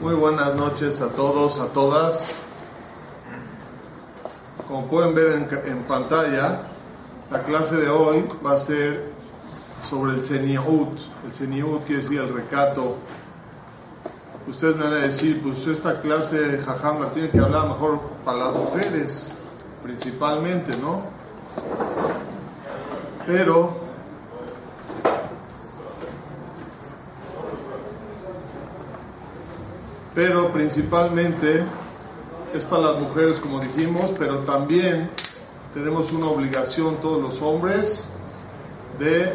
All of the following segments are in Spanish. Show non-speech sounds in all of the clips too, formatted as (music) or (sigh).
Muy buenas noches a todos, a todas. Como pueden ver en, en pantalla, la clase de hoy va a ser sobre el Seniut. El Seniut quiere decir el recato. Ustedes me van a decir, pues esta clase de Jajam tiene que hablar mejor para las mujeres, principalmente, ¿no? Pero pero principalmente es para las mujeres como dijimos, pero también tenemos una obligación todos los hombres de,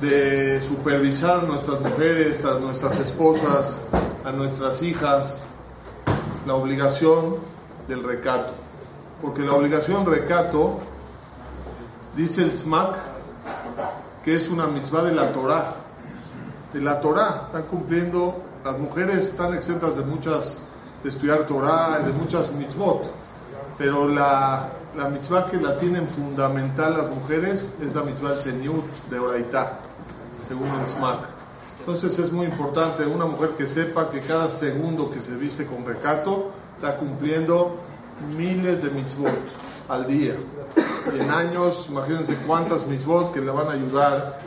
de supervisar a nuestras mujeres, a nuestras esposas, a nuestras hijas, la obligación del recato. Porque la obligación recato, dice el SMAC, que es una misma de la Torah de la Torah. Están cumpliendo, las mujeres están exentas de muchas, de estudiar Torah y de muchas mitzvot, pero la, la mitzvah que la tienen fundamental las mujeres es la mitzvah del Senyut de Oraitá, según el SMAC. Entonces es muy importante una mujer que sepa que cada segundo que se viste con recato está cumpliendo miles de mitzvot al día. Y en años, imagínense cuántas mitzvot que le van a ayudar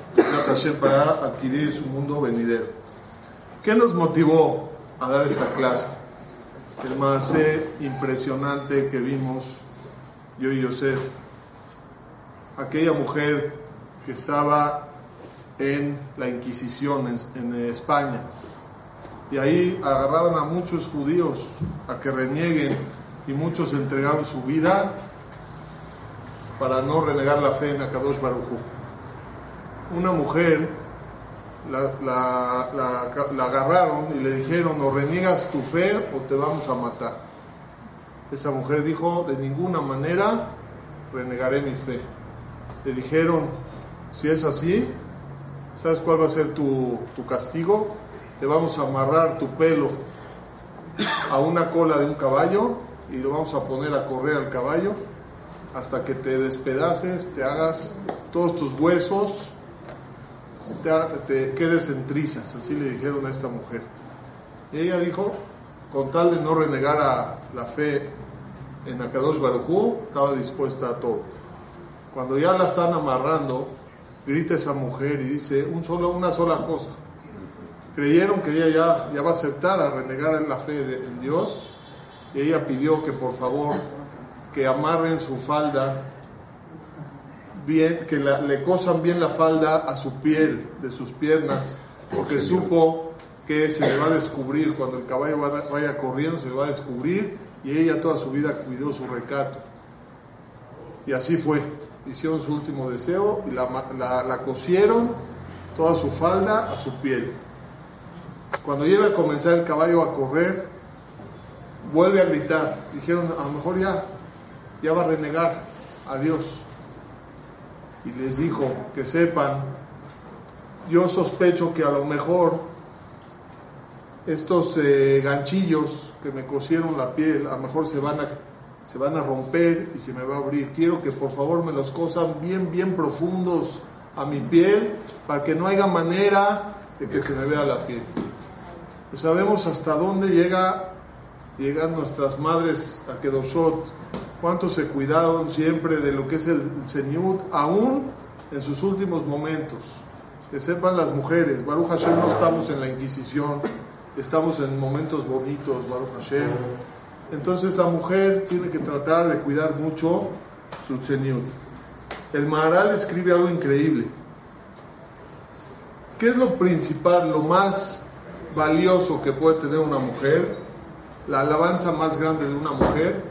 para adquirir su mundo venidero. ¿Qué nos motivó a dar esta clase? El más impresionante que vimos yo y Yosef, aquella mujer que estaba en la Inquisición en, en España. Y ahí agarraban a muchos judíos a que renieguen y muchos entregaron su vida para no renegar la fe en Akadosh Baruj una mujer la, la, agarraron y le dijeron, o reniegas tu fe o te vamos a matar. Esa mujer dijo, de ninguna manera renegaré mi fe. Le dijeron, si es así, ¿sabes cuál va a ser tu, tu castigo? Te vamos a amarrar tu pelo a una cola de un caballo y lo vamos a poner a correr al caballo hasta que te despedaces, te hagas todos tus huesos te, quedes en trizas, así le dijeron a esta mujer. Y ella dijo, con tal de no renegar a la fe en Akadosh Barujú, estaba dispuesta a todo. Cuando ya la están amarrando, grita esa mujer y dice un solo, una sola cosa. Creyeron que ella ya, ya va a aceptar a renegar en la fe en Dios y ella pidió que por favor que amarren su falda bien, que le cosan bien la falda a su piel, de sus piernas, porque supo que se le va a descubrir, cuando el caballo vaya corriendo, se le va a descubrir, y ella toda su vida cuidó su recato. Y así fue, hicieron su último deseo y la, la, cosieron toda su falda a su piel. Cuando llega a comenzar el caballo a correr, vuelve a gritar. Dijeron, a lo mejor ya, ya va a renegar a Dios y les dijo que sepan, yo sospecho que a lo mejor estos eh, ganchillos que me cosieron la piel, a lo mejor se van a, se van a romper y se me va a abrir. Quiero que por favor me los cosan bien, bien profundos a mi piel para que no haya manera de que se me vea la piel. Pues sabemos hasta dónde llega, llegan nuestras madres a Kedoshot cuánto se cuidaron siempre de lo que es el Señor, aún en sus últimos momentos. Que sepan las mujeres, Baruch Hashem no estamos en la Inquisición, estamos en momentos bonitos, Baruch Hashem. Entonces la mujer tiene que tratar de cuidar mucho su Señor. El Maharal escribe algo increíble. ¿Qué es lo principal, lo más valioso que puede tener una mujer? La alabanza más grande de una mujer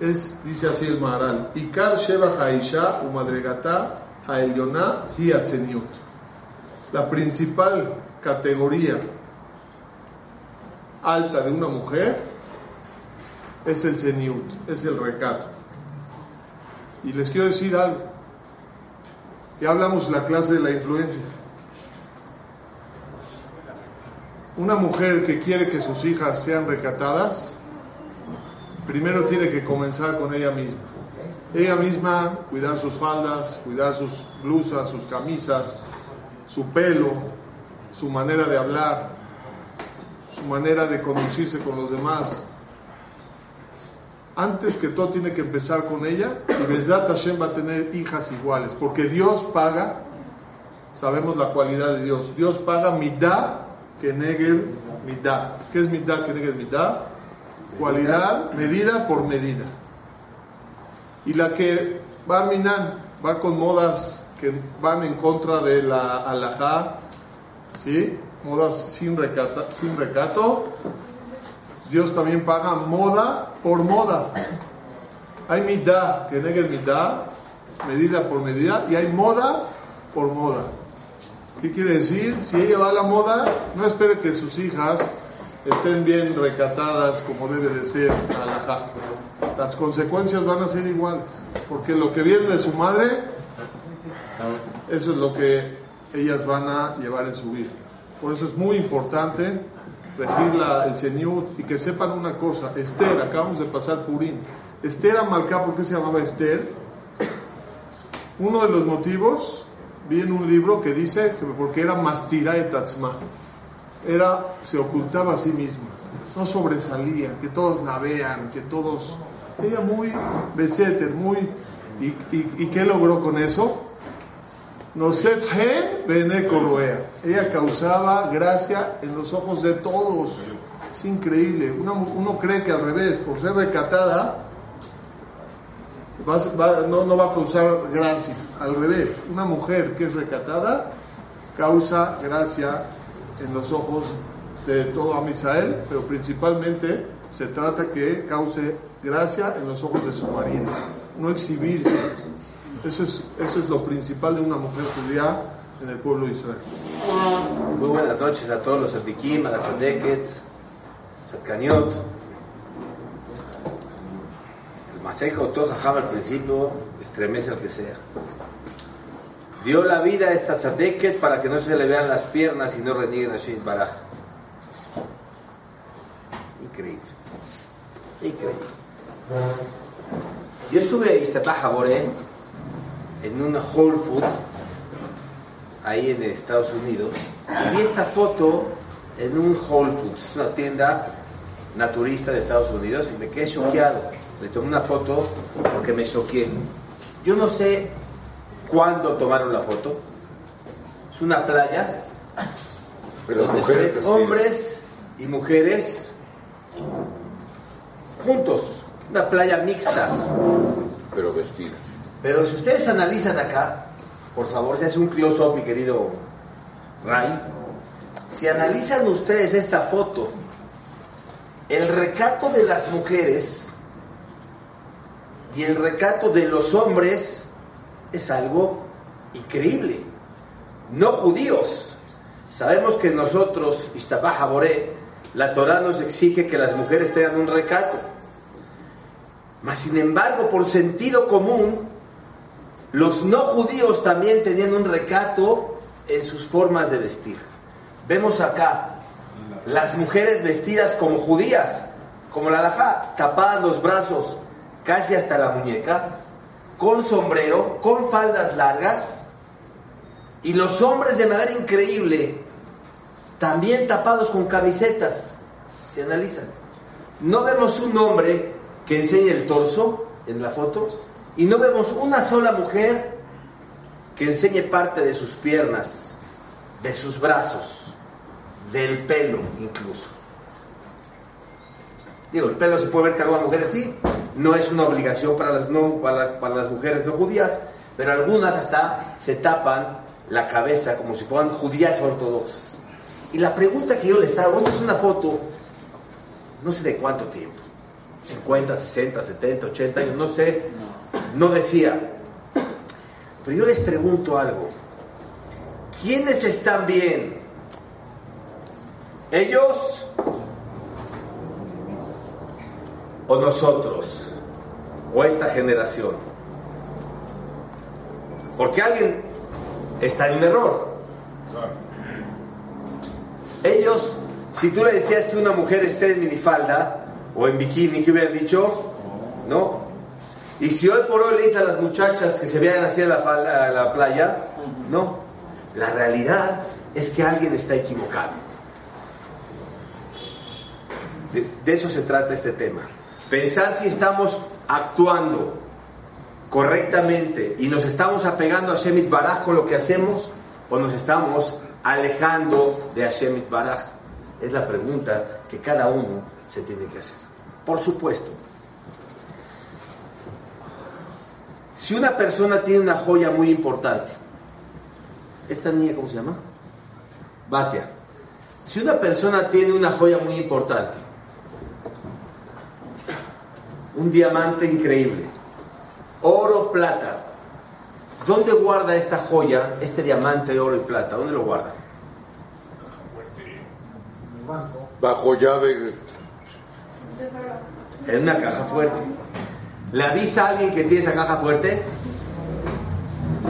es, dice así el Maharal, Ikar Sheva Haisha Umadregata Haelyona Hiatzeniut. La principal categoría alta de una mujer es el zeniut, es el recato. Y les quiero decir algo. Ya hablamos la clase de la influencia. Una mujer que quiere que sus hijas sean recatadas, primero tiene que comenzar con ella misma. Ella misma cuidar sus faldas, cuidar sus blusas, sus camisas, su pelo, su manera de hablar, su manera de conducirse con los demás. Antes que todo tiene que empezar con ella y Besdat Hashem va a tener hijas iguales, porque Dios paga, sabemos la cualidad de Dios, Dios paga mitad que Negel mitad. ¿Qué es mitad que Negel mitad? Cualidad medida por medida. Y la que va Minan va con modas que van en contra de la alajá, ¿sí? Modas sin recato, sin recato. Dios también paga moda por moda. Hay mitad, que Negel mitad, medida por medida, y hay moda por moda. ¿Qué quiere decir? Si ella va a la moda, no espere que sus hijas estén bien recatadas como debe de ser. Las consecuencias van a ser iguales, porque lo que viene de su madre, eso es lo que ellas van a llevar en su vida. Por eso es muy importante regir el Señut y que sepan una cosa. Esther, acabamos de pasar Purín. Esther Amalcá, ¿por qué se llamaba Esther? Uno de los motivos vi en un libro que dice que porque era mastira de tatzma, era, se ocultaba a sí misma, no sobresalía, que todos la vean, que todos, ella muy beseter, muy, y, y, qué logró con eso? Noset gen bene Ella causaba gracia en los ojos de todos. Es increíble. Uno, uno cree que al revés, por ser recatada, no, no va a causar gracia. Al revés, una mujer que es recatada causa gracia en los ojos de todo Amisael, pero principalmente se trata que cause gracia en los ojos de su marido, no exhibirse. Eso es, eso es lo principal de una mujer judía en el pueblo de Israel. Muy buenas noches a todos los Sadikim, a Chodekets. Masejo Tosajam al principio estremece al que sea. Dio la vida a esta tzadeket para que no se le vean las piernas y no renieguen a Shin Baraj. Increíble. Increíble. Yo estuve ahí, en una Whole Food, ahí en Estados Unidos, y vi esta foto en un Whole Foods, una tienda naturista de Estados Unidos, y me quedé choqueado le tomé una foto porque me choqué. Yo no sé cuándo tomaron la foto. Es una playa Pero donde hombres y mujeres juntos. Una playa mixta. Pero vestidas. Pero si ustedes analizan acá, por favor, se hace un close-up, mi querido Ray. Si analizan ustedes esta foto, el recato de las mujeres y el recato de los hombres es algo increíble. No judíos. Sabemos que nosotros, Ishtabah Boré, la Torah nos exige que las mujeres tengan un recato. Mas sin embargo, por sentido común, los no judíos también tenían un recato en sus formas de vestir. Vemos acá las mujeres vestidas como judías, como la alajá, tapadas los brazos, casi hasta la muñeca, con sombrero, con faldas largas, y los hombres de manera increíble, también tapados con camisetas, se analizan. No vemos un hombre que enseñe el torso en la foto, y no vemos una sola mujer que enseñe parte de sus piernas, de sus brazos, del pelo incluso. El pelo se puede ver que algunas mujeres sí, no es una obligación para las, no, para, para las mujeres no judías, pero algunas hasta se tapan la cabeza como si fueran judías ortodoxas. Y la pregunta que yo les hago, esta es una foto, no sé de cuánto tiempo, 50, 60, 70, 80 años, no sé, no decía. Pero yo les pregunto algo, ¿quiénes están bien? ¿Ellos o nosotros o esta generación. Porque alguien está en un error. Ellos, si tú le decías que una mujer esté en minifalda o en bikini, ¿qué hubieran dicho? No. Y si hoy por hoy le dices a las muchachas que se vean así a la, falda, a la playa, no. La realidad es que alguien está equivocado. De, de eso se trata este tema. Pensar si estamos actuando correctamente y nos estamos apegando a Shemit Baraj con lo que hacemos o nos estamos alejando de Hashem Baraj? Es la pregunta que cada uno se tiene que hacer. Por supuesto, si una persona tiene una joya muy importante, ¿esta niña cómo se llama? Batia. Si una persona tiene una joya muy importante, un diamante increíble, oro, plata, ¿dónde guarda esta joya, este diamante de oro y plata? ¿Dónde lo guarda? Bajo llave. En una caja fuerte. ¿Le avisa a alguien que tiene esa caja fuerte?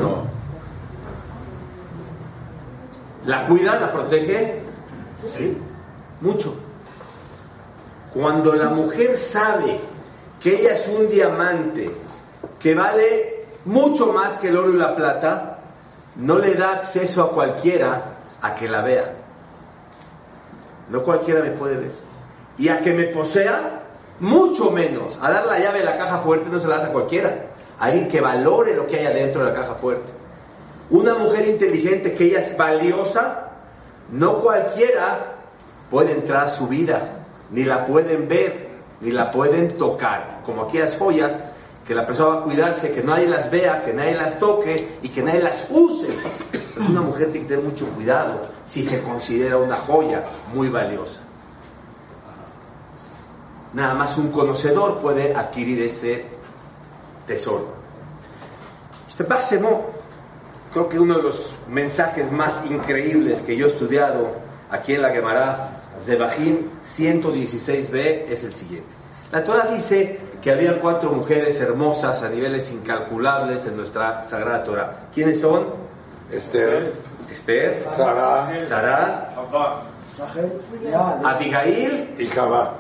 No. ¿La cuida? ¿La protege? Sí. Mucho. Cuando la mujer sabe que ella es un diamante que vale mucho más que el oro y la plata, no le da acceso a cualquiera a que la vea. No cualquiera me puede ver. Y a que me posea, mucho menos. A dar la llave de la caja fuerte no se la hace a cualquiera. Alguien que valore lo que hay adentro de la caja fuerte. Una mujer inteligente que ella es valiosa, no cualquiera puede entrar a su vida, ni la pueden ver, ni la pueden tocar. Como aquellas joyas que la persona va a cuidarse, que nadie las vea, que nadie las toque y que nadie las use. Una mujer tiene que tener mucho cuidado si se considera una joya muy valiosa. Nada más un conocedor puede adquirir ese tesoro. Este creo que uno de los mensajes más increíbles que yo he estudiado aquí en la Gemara Zebahim 116b es el siguiente. La Torah dice que había cuatro mujeres hermosas a niveles incalculables en nuestra Sagrada Torah. ¿Quiénes son? Esther, Esther, Sara Sarah, Abigail y Jabá.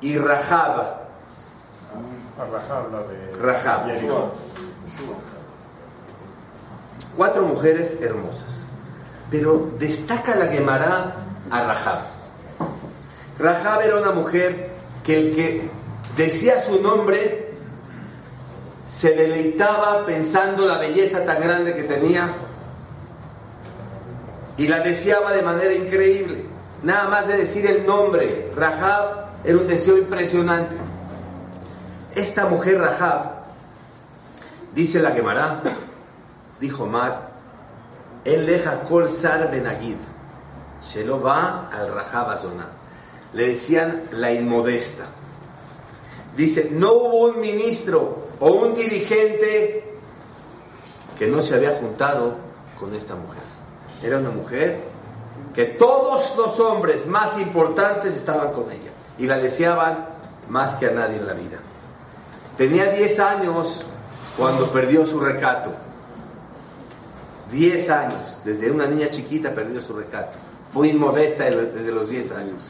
y Rahab. Rahab. Cuatro mujeres hermosas. Pero destaca la Gemara a Rahab. Rahab era una mujer que el que decía su nombre se deleitaba pensando la belleza tan grande que tenía y la deseaba de manera increíble. Nada más de decir el nombre, Rahab, era un deseo impresionante. Esta mujer Rahab, dice la Gemara, dijo Mar, él deja kol sar benagid, se lo va al Rahab. Le decían la inmodesta. Dice, no hubo un ministro o un dirigente que no se había juntado con esta mujer. Era una mujer que todos los hombres más importantes estaban con ella y la deseaban más que a nadie en la vida. Tenía 10 años cuando perdió su recato. 10 años, desde una niña chiquita perdió su recato. Fue inmodesta desde los 10 años.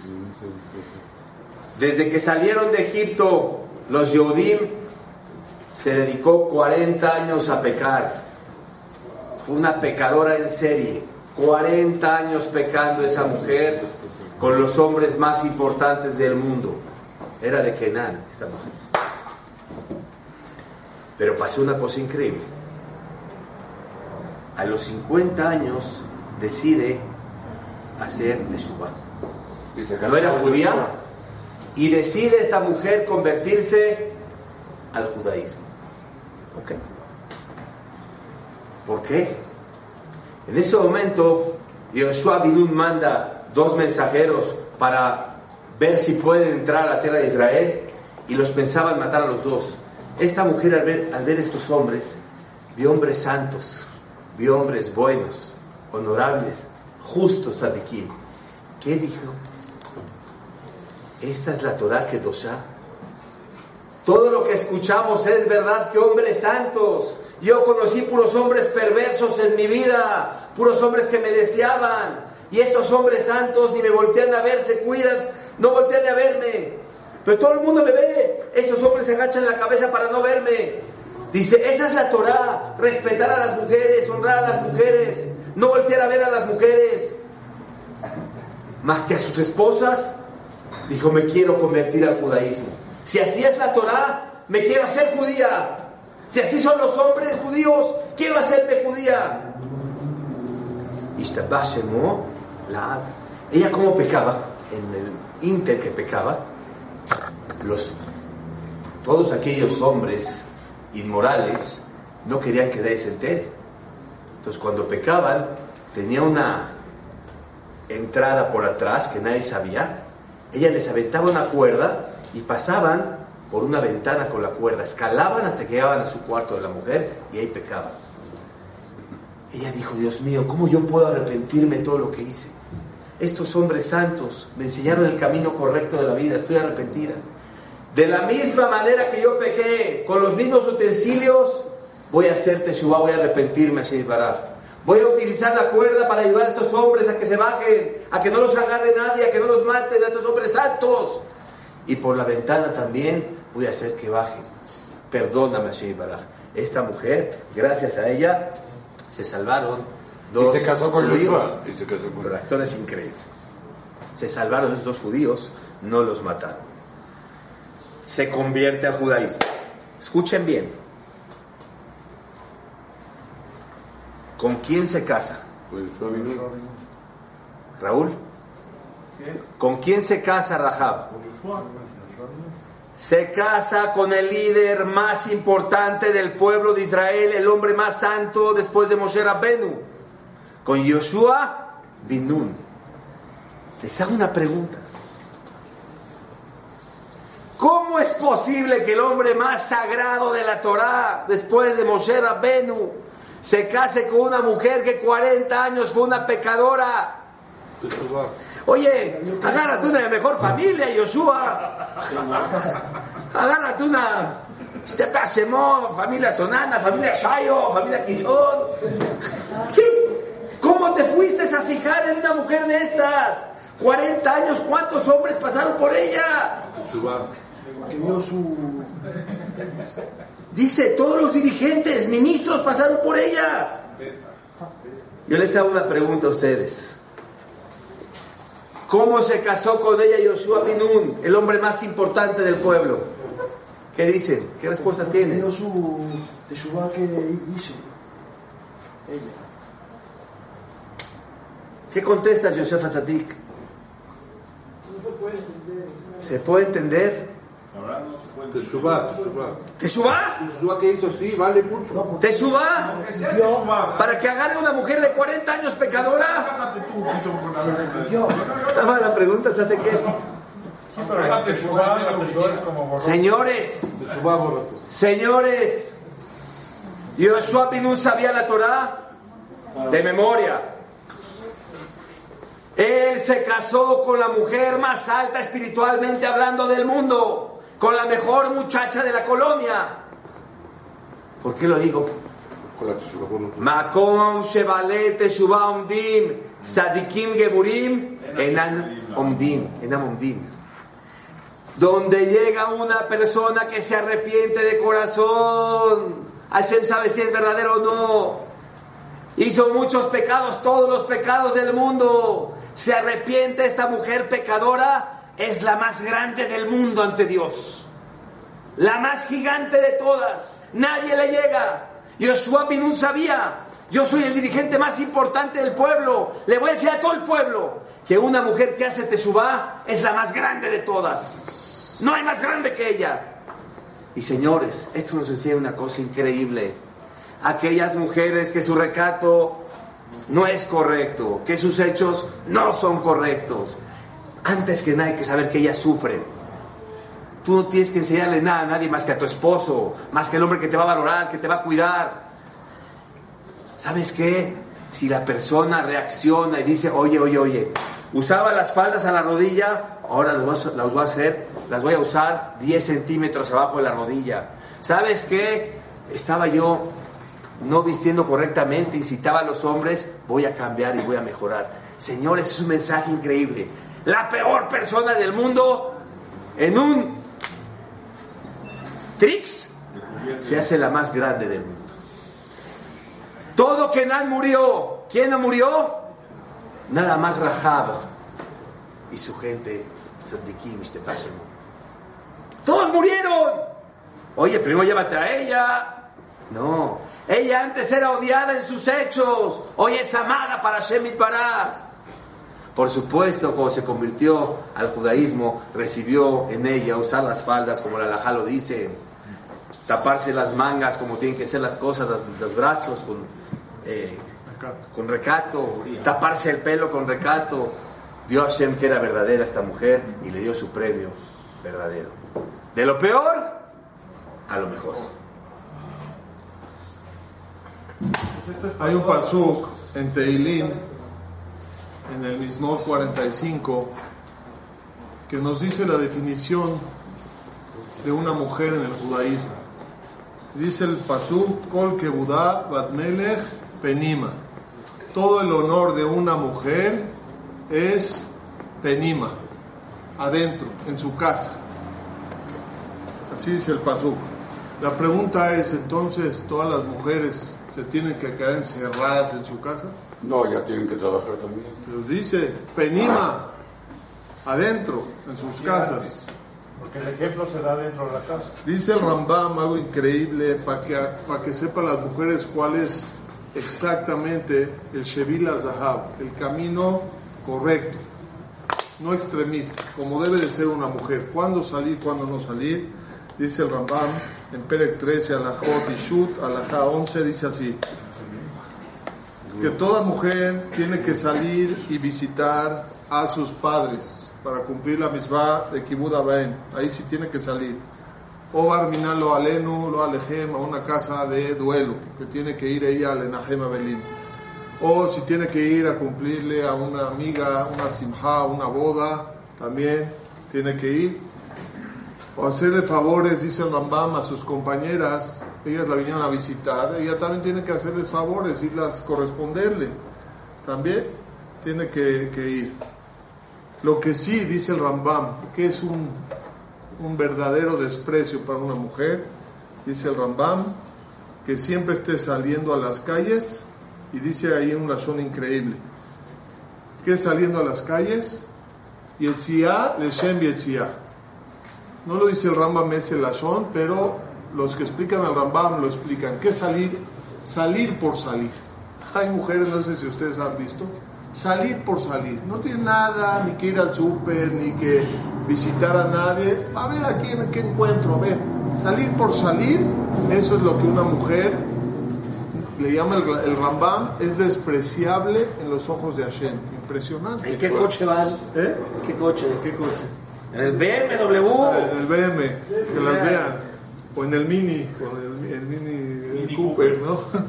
Desde que salieron de Egipto los Yehudim, se dedicó 40 años a pecar. Fue una pecadora en serie. 40 años pecando esa mujer con los hombres más importantes del mundo. Era de Kenan esta mujer. Pero pasó una cosa increíble. A los 50 años decide hacer Teshuvah. No era judía y decide esta mujer convertirse al judaísmo. ¿Ok? ¿Por qué? En ese momento, Yoshua Binun manda dos mensajeros para ver si pueden entrar a la tierra de Israel y los pensaban matar a los dos. Esta mujer al ver, al ver estos hombres, vio hombres santos, vio hombres buenos, honorables, justos, Adikim. ¿Qué dijo? Esta es la Torah que Dosha. Todo lo que escuchamos es verdad que hombres santos. Yo conocí puros hombres perversos en mi vida, puros hombres que me deseaban. Y estos hombres santos ni me voltean a ver, se cuidan, no voltean a verme. Pero todo el mundo me ve. Estos hombres se agachan la cabeza para no verme. Dice, esa es la Torah, respetar a las mujeres, honrar a las mujeres, no voltear a ver a las mujeres. Más que a sus esposas, dijo, me quiero convertir al judaísmo. Si así es la Torah, me quiero hacer judía. Si así son los hombres judíos, quiero hacerme judía. la Ella como pecaba, en el inter que pecaba, los, todos aquellos hombres inmorales no querían que nadie. Entonces cuando pecaban, tenía una entrada por atrás que nadie sabía. Ella les aventaba una cuerda y pasaban por una ventana con la cuerda, escalaban hasta que llegaban a su cuarto de la mujer y ahí pecaban. Ella dijo, Dios mío, ¿cómo yo puedo arrepentirme de todo lo que hice? Estos hombres santos me enseñaron el camino correcto de la vida, estoy arrepentida. De la misma manera que yo pequé, con los mismos utensilios, voy a hacer teshuva, voy a arrepentirme, así Barar. Voy a utilizar la cuerda para ayudar a estos hombres a que se bajen, a que no los agarre nadie, a que no los maten, a estos hombres santos. Y por la ventana también voy a hacer que bajen. Perdóname, así Baraj. Esta mujer, gracias a ella, se salvaron dos y se casó con judíos. Y se casó con La historia es increíble. Se salvaron esos dos judíos, no los mataron se convierte al judaísmo. Escuchen bien. ¿Con quién se casa? Raúl. ¿Con quién se casa Rahab? Se casa con el líder más importante del pueblo de Israel, el hombre más santo después de Moshe Rabbenu, con Yoshua Binun. Les hago una pregunta. ¿Cómo es posible que el hombre más sagrado de la Torá, después de Moshe Rabbenu, se case con una mujer que 40 años fue una pecadora? Oye, agárrate una de mejor familia, Yoshua. Agárrate una. Este Pasemón, familia Sonana, familia Shayo, familia Kizón. ¿Cómo te fuiste a fijar en una mujer de estas? 40 años, ¿cuántos hombres pasaron por ella? Dice, todos los dirigentes, ministros pasaron por ella. Yo les hago una pregunta a ustedes. ¿Cómo se casó con ella Yoshua Binun, el hombre más importante del pueblo? ¿Qué dicen? ¿Qué respuesta tiene? su que hizo ella. ¿Qué contestas, Yosef Atzadik? ¿Se puede entender? Teshuvah, ¿Teshuvah? Teshuvah que hizo, sí, vale mucho. ¿Teshuvah? ¿Para que agarre una mujer de 40 años pecadora? Estaba la pregunta, ¿sabe qué? Señores, señores, Yoshua Binun sabía la Torah de memoria. Él se casó con la mujer más alta espiritualmente hablando del mundo con la mejor muchacha de la colonia. ¿Por qué lo digo? Makom Shevalet Teshuvah Omdim, Sadikim Geburim, Enan Omdim, Enam Omdim. Donde llega una persona que se arrepiente de corazón, Hashem sabe si es verdadero o no. Hizo muchos pecados, todos los pecados del mundo. Se arrepiente esta mujer pecadora es la más grande del mundo ante Dios. La más gigante de todas. Nadie le llega. Yoshua Binun sabía, yo soy el dirigente más importante del pueblo. Le voy a decir a todo el pueblo que una mujer que hace tesubá es la más grande de todas. No hay más grande que ella. Y señores, esto nos enseña una cosa increíble. Aquellas mujeres que su recato no es correcto, que sus hechos no son correctos, antes que nada hay que saber que ellas sufren. Tú no tienes que enseñarle nada a nadie más que a tu esposo, más que el hombre que te va a valorar, que te va a cuidar. ¿Sabes qué? Si la persona reacciona y dice, oye, oye, oye, Usaba las faldas a la rodilla, ahora las voy a- las voy a hacer, las voy a usar 10 centímetros abajo de la rodilla. ¿Sabes qué? Estaba yo no vistiendo correctamente, incitaba a los hombres, voy a cambiar y voy a mejorar. Señores, es un mensaje increíble. La peor persona del mundo en un tricks se hace la más grande del mundo. Todo Kenan murió. ¿Quién murió? Nada más Rahab y su gente, Sandikim. Todos murieron. Oye, primero llévate a ella. No, ella antes era odiada en sus hechos. Hoy es amada para Shemit Baraz. Por supuesto, cuando se convirtió al judaísmo, recibió en ella usar las faldas como la Alajá lo dice, taparse las mangas como tienen que ser las cosas, las- los brazos con, eh, con recato, taparse el pelo con recato. Vio a Hashem que era verdadera esta mujer y le dio su premio verdadero. De lo peor a lo mejor. Hay un pasuk en Teilín, en el Mismor 45, que nos dice la definición de una mujer en el judaísmo. Dice el pasuk, Kol Kebudá Batmelech Penima. Todo el honor de una mujer es Penima, adentro, en su casa. Así dice el pasuk. La pregunta es, entonces, ¿todas las mujeres se tienen que quedar encerradas en su casa? No, ya tienen que trabajar también. Pero dice, Penima, adentro, en sus casas. Porque el ejemplo se da dentro de la casa. Dice el Rambam algo increíble para que, para que sepan las mujeres cuál es exactamente el Shevila Zahab, el camino correcto, no extremista, como debe de ser una mujer. ¿Cuándo salir, cuándo no salir? Dice el Rambam en Perek 13, Alajot y Shut, Alajá 11, dice así. Que toda mujer tiene que salir y visitar a sus padres para cumplir la misma de Kibud. Ahí sí tiene que salir. O Barminan lo alenu, lo alejem a una casa de duelo, que tiene que ir ella al Enajem Abelín. O si tiene que ir a cumplirle a una amiga, una simja, una boda, también tiene que ir. O hacerle favores, dice el Rambam, a sus compañeras, ellas la vinieron a visitar, ella también tiene que hacerles favores, irlas corresponderle. También tiene que, ir. Lo que sí, dice el Rambam, que es un, un verdadero desprecio para una mujer, dice el Rambam, que siempre esté saliendo a las calles, y dice ahí un lazón increíble, que saliendo a las calles, Yetzia Leshem Yetzia. No lo dice el Rambam ese lazón, pero los que explican al Rambam lo explican. ¿Qué es salir? Salir por salir. Hay mujeres, no sé si ustedes han visto, salir por salir. No tiene nada, ni que ir al súper, ni que visitar a nadie. A ver a quién, qué encuentro, a ver. Salir por salir, eso es lo que una mujer le llama el, el Rambam, es despreciable en los ojos de Hashem. Impresionante. ¿En qué coche van? ¿Eh? ¿Qué coche? ¿Qué coche? En el BMW. En el BM, que las vean. O en el Mini, o en el, el Mini, Cooper, ¿no? (laughs)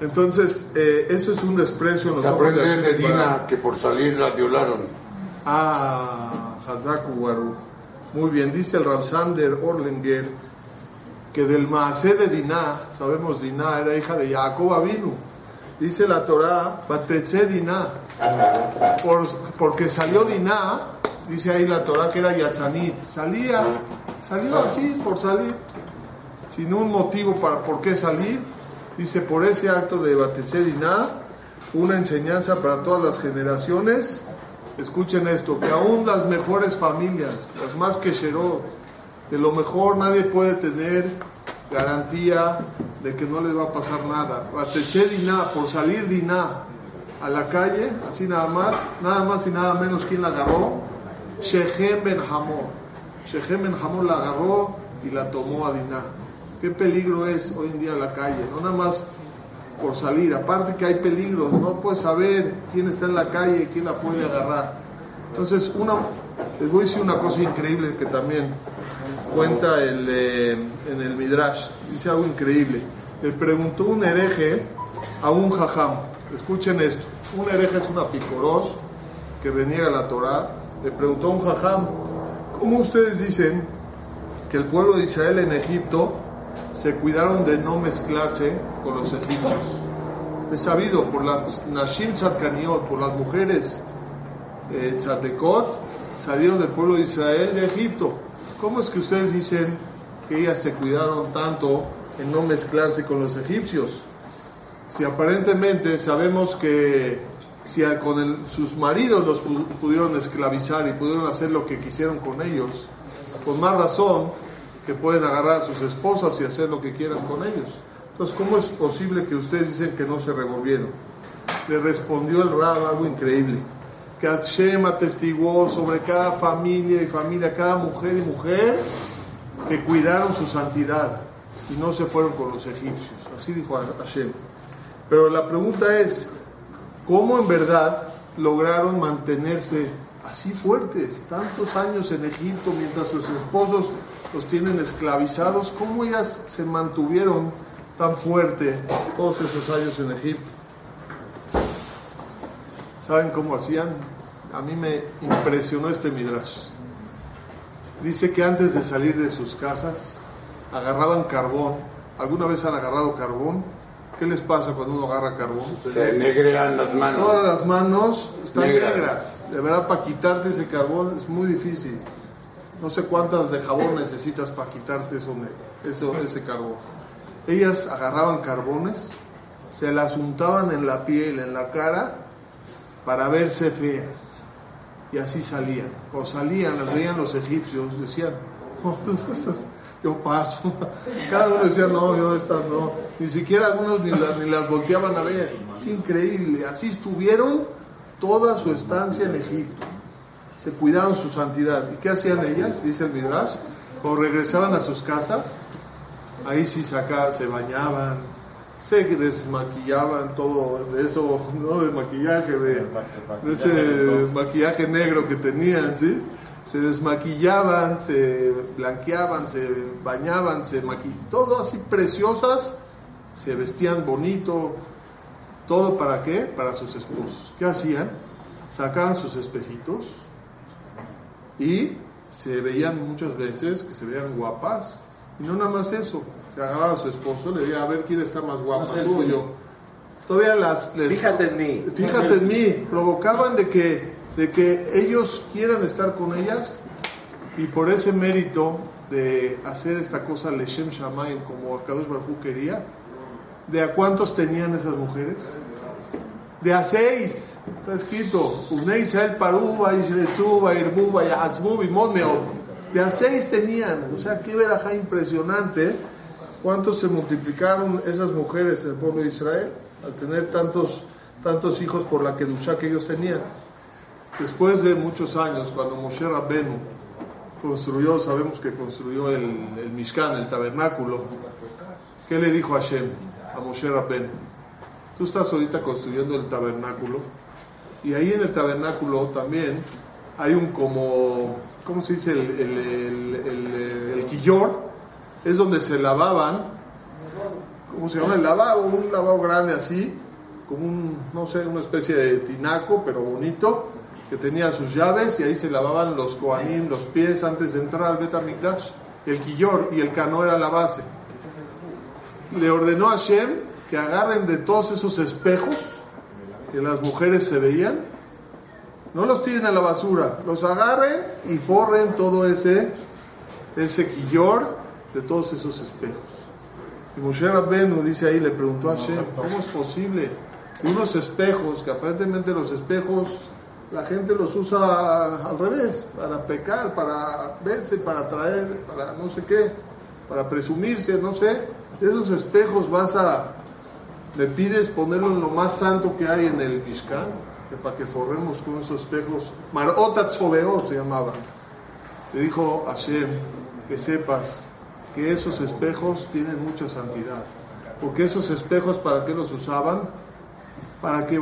Entonces, eh, eso es un desprecio en los Se ojos de aprende en. Medina que por salir la violaron. Ah, Hazaku Baruch. Muy bien, dice el Ramsander Orlenger que del Maasé de Diná, sabemos Diná era hija de Jacob Avinu. Dice la Torah, Batetze Diná. Por- porque salió Diná, dice ahí la Torah que era Yatzanit. Salía, salió así por salir, sin un motivo para por qué salir. Dice, por ese acto de Batetze Diná, fue una enseñanza para todas las generaciones. Escuchen esto, que aún las mejores familias, las más que de lo mejor nadie puede tener garantía de que no les va a pasar nada. Bateché Diná, por salir Diná a la calle, así nada más, nada más y nada menos, ¿quién la agarró? Shechem Ben Hamor. Shechem Ben Hamor la agarró y la tomó a Diná. Qué peligro es hoy en día la calle, no nada más por salir, aparte que hay peligros, no puedes saber quién está en la calle y quién la puede agarrar. Entonces, una, les voy a decir una cosa increíble que también cuenta el, eh, en el Midrash, dice algo increíble. Le preguntó un hereje a un jajam, escuchen esto, Un hereje es una picoros que reniega la Torah. Le preguntó a un jajam, ¿cómo ustedes dicen que el pueblo de Israel en Egipto se cuidaron de no mezclarse con los egipcios? Es sabido por las Nashim Tzadkaniot, por las mujeres eh, Tzadekot, salieron del pueblo de Israel de Egipto. ¿Cómo es que ustedes dicen que ellas se cuidaron tanto en no mezclarse con los egipcios? Si aparentemente sabemos que si con sus maridos los pu- pudieron esclavizar y pudieron hacer lo que quisieron con ellos, con más razón que pueden agarrar a sus esposas y hacer lo que quieran con ellos. Entonces, ¿cómo es posible que ustedes dicen que no se revolvieron? Le respondió el Rab algo increíble, que Hashem atestiguó sobre cada familia y familia, cada mujer y mujer, que cuidaron su santidad y no se fueron con los egipcios. Así dijo Hashem. Pero la pregunta es, ¿cómo en verdad lograron mantenerse así fuertes, tantos años en Egipto mientras sus esposos los tienen esclavizados? ¿Cómo ellas se mantuvieron tan fuerte todos esos años en Egipto? ¿Saben cómo hacían? A mí me impresionó este midrash. Dice que antes de salir de sus casas agarraban carbón. ¿Alguna vez han agarrado carbón? ¿Qué les pasa cuando uno agarra carbón? Se negrean las Todas manos. las manos están Negras. negras. De verdad, para quitarte ese carbón es muy difícil. No sé cuántas de jabón necesitas para quitarte eso, eso, ese carbón. Ellas agarraban carbones, se las untaban en la piel, en la cara, para verse feas. Y así salían. O salían, las veían los egipcios, decían, "Oh, (laughs) yo paso. Cada uno decía, no, yo estas no. Ni siquiera algunos ni las, ni las volteaban a ver. Es increíble. Así estuvieron toda su estancia en Egipto. Se cuidaron su santidad. ¿Y qué hacían ellas? Dice el Midrash. Cuando regresaban a sus casas, ahí sí saca, se bañaban, se desmaquillaban, todo de eso, ¿no? De maquillaje, de, de ese maquillaje negro que tenían, ¿sí? Se desmaquillaban, se blanqueaban, se bañaban, se maquillaban, todo así preciosas, se vestían bonito, todo para qué? Para sus esposos. ¿Qué hacían? Sacaban sus espejitos y se veían muchas veces que se veían guapas. Y no nada más eso, se agarraba a su esposo, le decía, a ver quién está más guapa, tú o yo. Todavía las... les- Fíjate en mí. Fíjate en mí, provocaban de que, de que ellos quieran estar con ellas y por ese mérito de hacer esta cosa Leshem Shamayim como Akadosh Baruj quería, ¿de a cuántos tenían esas mujeres? De a seis, está escrito. De a seis tenían, o sea, qué verajá impresionante, cuántos se multiplicaron esas mujeres en el pueblo de Israel al tener tantos, tantos hijos por la que ellos tenían. Después de muchos años, cuando Moshe Rabbenu construyó, sabemos que construyó el, el Mishkan, el tabernáculo, ¿qué le dijo Hashem a Moshe Rabbenu? Tú estás ahorita construyendo el tabernáculo y ahí en el tabernáculo también hay un como, ¿cómo se dice? El, el, el, quillor, es donde se lavaban, ¿cómo se llama? El lavabo, un lavabo grande así, como un, no sé, una especie de tinaco, pero bonito, que tenía sus llaves y ahí se lavaban los koanim, los pies antes de entrar al Betamikdash. El quillor y el cano era la base. Le ordenó a Hashem que agarren de todos esos espejos que las mujeres se veían, no los tiren a la basura, los agarren y forren todo ese, ese quillor de todos esos espejos. Y Moshe Rabbenu dice ahí, le preguntó a Hashem, ¿cómo es posible que unos espejos, que aparentemente los espejos la gente los usa al revés, para pecar, para verse, para atraer, para no sé qué, para presumirse, no sé, esos espejos vas a, le pides ponerlo en lo más santo que hay en el Mishkan, que para que forremos con esos espejos, Marota se llamaba. Le dijo Hashem, que sepas que esos espejos tienen mucha santidad. Porque esos espejos, ¿para qué los usaban? Para que,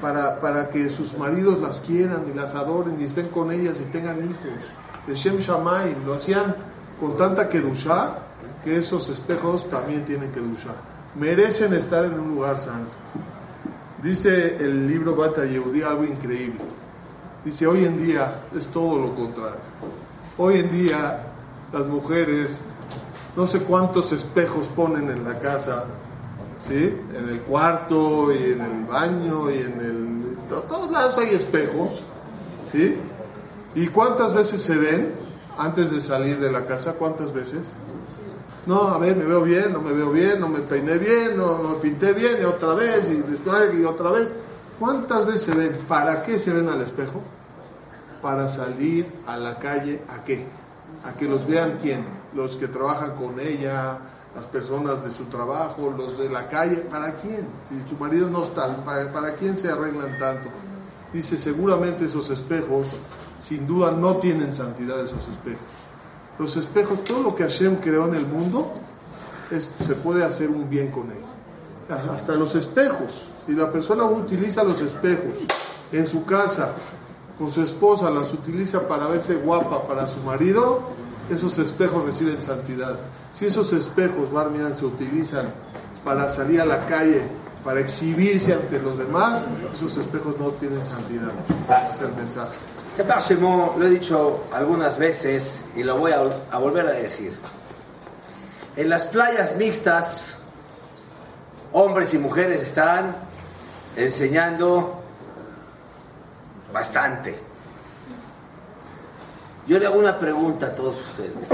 para, para que sus maridos las quieran y las adoren y estén con ellas y tengan hijos. De Shem lo hacían con tanta kedushá que esos espejos también tienen kedushá. Merecen estar en un lugar santo. Dice el libro Bata Yehudi algo increíble. Dice, hoy en día es todo lo contrario. Hoy en día las mujeres, no sé cuántos espejos ponen en la casa, ¿sí? En el cuarto y en el baño y en el... to- todos lados hay espejos, ¿sí? ¿Y cuántas veces se ven antes de salir de la casa? ¿Cuántas veces? No, a ver, me veo bien, no me veo bien, no me peiné bien, no, no me pinté bien, otra vez, y y otra vez. ¿Cuántas veces se ven? ¿Para qué se ven al espejo? Para salir a la calle, ¿a qué? A que los vean quién? Los que trabajan con ella, las personas de su trabajo, los de la calle, ¿para quién? Si su marido no está, ¿para, quién se arreglan tanto? Dice, seguramente esos espejos, sin duda, no tienen santidad esos espejos. Los espejos, todo lo que Hashem creó en el mundo, es- se puede hacer un bien con él. Hasta los espejos. Si la persona utiliza los espejos en su casa, con su esposa, las utiliza para verse guapa para su marido, esos espejos reciben santidad. Si esos espejos, Barminan, se utilizan para salir a la calle, para exhibirse ante los demás, esos espejos no tienen santidad. Ese es el mensaje. Este lo he dicho algunas veces y lo voy a volver a decir. En las playas mixtas, hombres y mujeres están enseñando bastante. Yo le hago una pregunta a todos ustedes.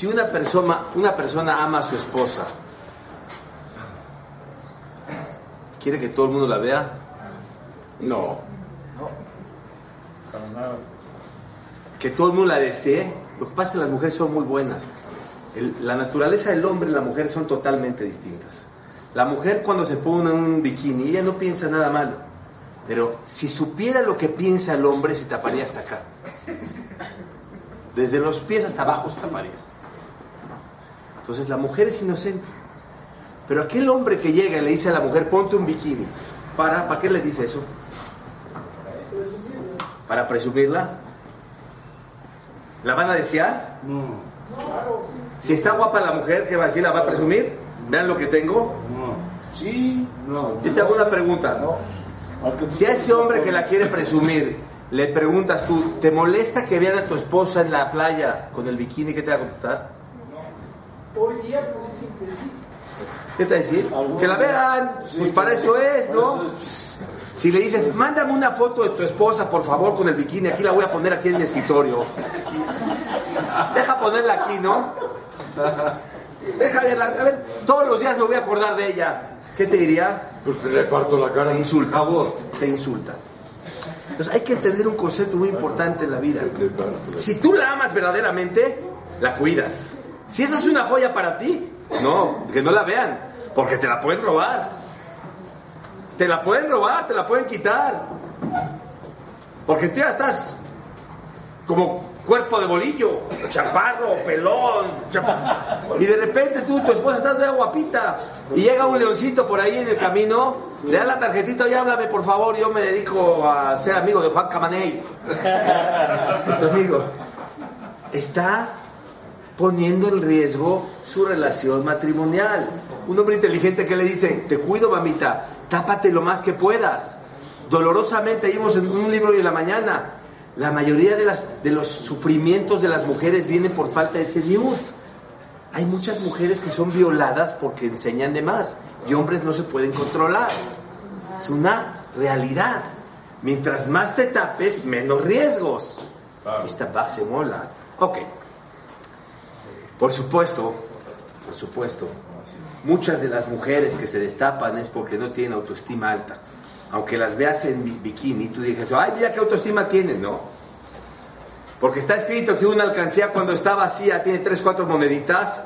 Si una persona, una persona ama a su esposa, ¿quiere que todo el mundo la vea? No. Para nada. que todo el mundo la desee. Lo que pasa es que las mujeres son muy buenas. El- la naturaleza del hombre y la mujer son totalmente distintas. La mujer cuando se pone un bikini, ella no piensa nada malo. Pero si supiera lo que piensa el hombre, se taparía hasta acá. Desde los pies hasta abajo se taparía. Entonces la mujer es inocente. Pero aquel hombre que llega y le dice a la mujer, ponte un bikini. ¿Para? ¿Para qué le dice eso? ¿Para presumirla? ¿La van a desear? No, Si está guapa la mujer, ¿qué va a decir? ¿La va a presumir? Vean lo que tengo. no. Sí, No. Yo te hago una pregunta. Si a ese hombre que la quiere presumir le preguntas tú, ¿te molesta que vean a tu esposa en la playa con el bikini? ¿Qué te va a contestar? ¿Qué te va a decir? Que la vean, pues para eso es, ¿no? Si le dices, mándame una foto de tu esposa, por favor, con el bikini, aquí la voy a poner aquí en mi escritorio. Deja ponerla aquí, ¿no? Deja verla, a ver, todos los días me voy a acordar de ella. ¿Qué te diría? Pues te le parto la cara. Te insulta. Te insulta. Entonces hay que entender un concepto muy importante en la vida. Si tú la amas verdaderamente, la cuidas. Si esa es una joya para ti, no, que no la vean, porque te la pueden robar. Te la pueden robar, te la pueden quitar. Porque tú ya estás como cuerpo de bolillo, chaparro, pelón, y de repente tú, tu esposa está toda guapita, y llega un leoncito por ahí en el camino, le da la tarjetita y háblame por favor, yo me dedico a ser amigo de Juan Camaney, nuestro (laughs) amigo. Está poniendo en riesgo su relación matrimonial. Un hombre inteligente que le dice, te cuido mamita, tápate lo más que puedas. Dolorosamente, vimos en un libro de la mañana, la mayoría de, las, de los sufrimientos de las mujeres vienen por falta de tzeniut. Hay muchas mujeres que son violadas porque enseñan de más y hombres no se pueden controlar. Es una realidad. Mientras más te tapes, menos riesgos. Esta paz se mola. Ok. Por supuesto, por supuesto, muchas de las mujeres que se destapan es porque no tienen autoestima alta. Aunque las veas en bi- bikini, tú dices, ay, mira qué autoestima tienen, ¿no? Porque está escrito que una alcancía cuando está vacía tiene tres, cuatro moneditas.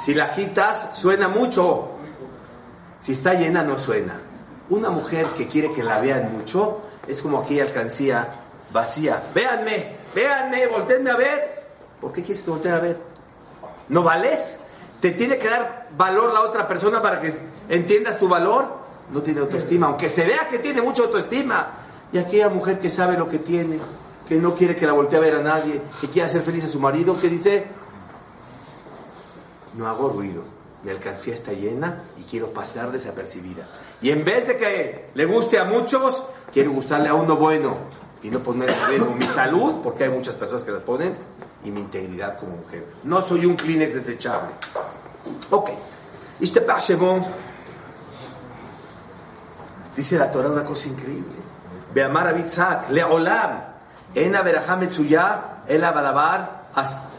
Si la agitas, suena mucho. Si está llena, no suena. Una mujer que quiere que la vean mucho es como aquella alcancía vacía. Véanme, véanme, volteenme a ver. ¿Por qué quieres volteen a ver? ¿No vales? ¿Te tiene que dar valor la otra persona para que entiendas tu valor? No tiene autoestima, aunque se vea que tiene mucha autoestima. Y aquella mujer que sabe lo que tiene, que no quiere que la voltee a ver a nadie, que quiere hacer feliz a su marido, que dice, no hago ruido, mi alcancía está llena y quiero pasar desapercibida. Y en vez de que le guste a muchos, quiero gustarle a uno bueno y no poner en riesgo mi salud, porque hay muchas personas que la ponen, y mi integridad como mujer. No soy un Kleenex desechable. Ok. Dice la Torah una cosa increíble. Beamar abitzak, leolam, en averajá metzuya, el abadabar,